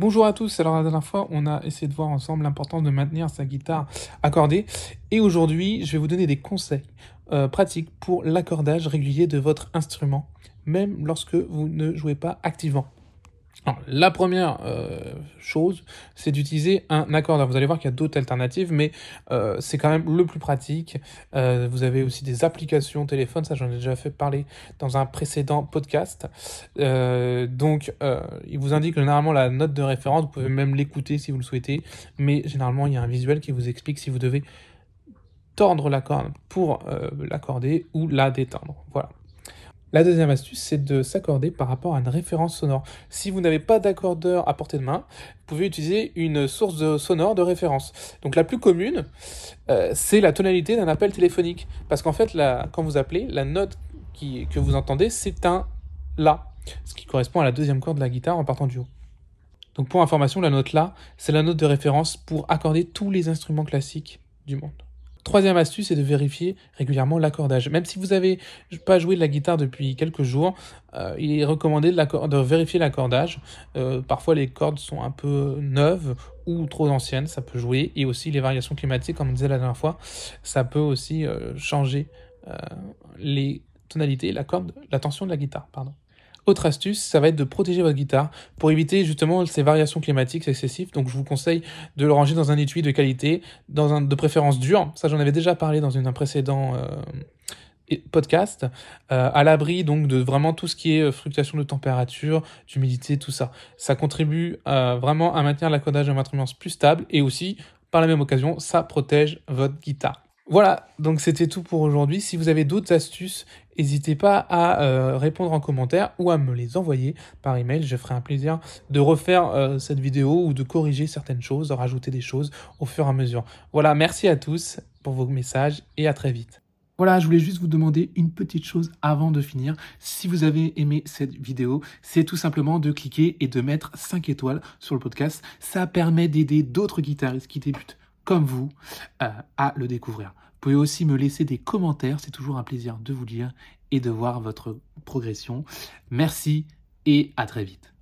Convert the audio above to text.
Bonjour à tous, alors la dernière fois on a essayé de voir ensemble l'importance de maintenir sa guitare accordée. Et aujourd'hui je vais vous donner des conseils euh, pratiques pour l'accordage régulier de votre instrument même lorsque vous ne jouez pas activement la première euh, chose, c'est d'utiliser un accordeur. Vous allez voir qu'il y a d'autres alternatives, mais euh, c'est quand même le plus pratique. Euh, vous avez aussi des applications téléphone, ça j'en ai déjà fait parler dans un précédent podcast. donc, il vous indique généralement la note de référence, vous pouvez même l'écouter si vous le souhaitez, mais généralement il y a un visuel qui vous explique si vous devez tordre la corde pour l'accorder ou la détendre. Voilà. La deuxième astuce, c'est de s'accorder par rapport à une référence sonore. Si vous n'avez pas d'accordeur à portée de main, vous pouvez utiliser une source sonore de référence. Donc la plus commune, euh, c'est la tonalité d'un appel téléphonique. Parce qu'en fait, quand vous appelez, la note que vous entendez, c'est un La, ce qui correspond à la deuxième corde de la guitare en partant du haut. Donc pour information, la note La, c'est la note de référence pour accorder tous les instruments classiques du monde. Troisième astuce, c'est de vérifier régulièrement l'accordage. Même si vous n'avez pas joué de la guitare depuis quelques jours, euh, il est recommandé de, vérifier l'accordage. Euh, parfois, les cordes sont un peu neuves ou trop anciennes, ça peut jouer. Et aussi, les variations climatiques, comme on disait la dernière fois, ça peut aussi euh, changer les tonalités, la corde, la tension de la guitare. Pardon. Autre astuce, ça va être de protéger votre guitare pour éviter justement ces variations climatiques excessives. Donc je vous conseille de le ranger dans un étui de qualité, dans de préférence dur. Ça j'en avais déjà parlé dans un précédent euh, podcast, euh, à l'abri donc de vraiment tout ce qui est euh, fluctuation de température, d'humidité, tout ça. Ça contribue vraiment à maintenir l'accordage de votre plus stable et aussi par la même occasion, ça protège votre guitare. Voilà, donc c'était tout pour aujourd'hui. Si vous avez d'autres astuces, n'hésitez pas à euh, répondre en commentaire ou à me les envoyer par email. Je ferai un plaisir de refaire euh, cette vidéo ou de corriger certaines choses, de rajouter des choses au fur et à mesure. Voilà, merci à tous pour vos messages et à très vite. Voilà, je voulais juste vous demander une petite chose avant de finir. Si vous avez aimé cette vidéo, c'est tout simplement de cliquer et de mettre 5 étoiles sur le podcast. Ça permet d'aider d'autres guitaristes qui débutent comme vous euh, à le découvrir. Vous pouvez aussi me laisser des commentaires, c'est toujours un plaisir de vous lire et de voir votre progression. Merci et à très vite.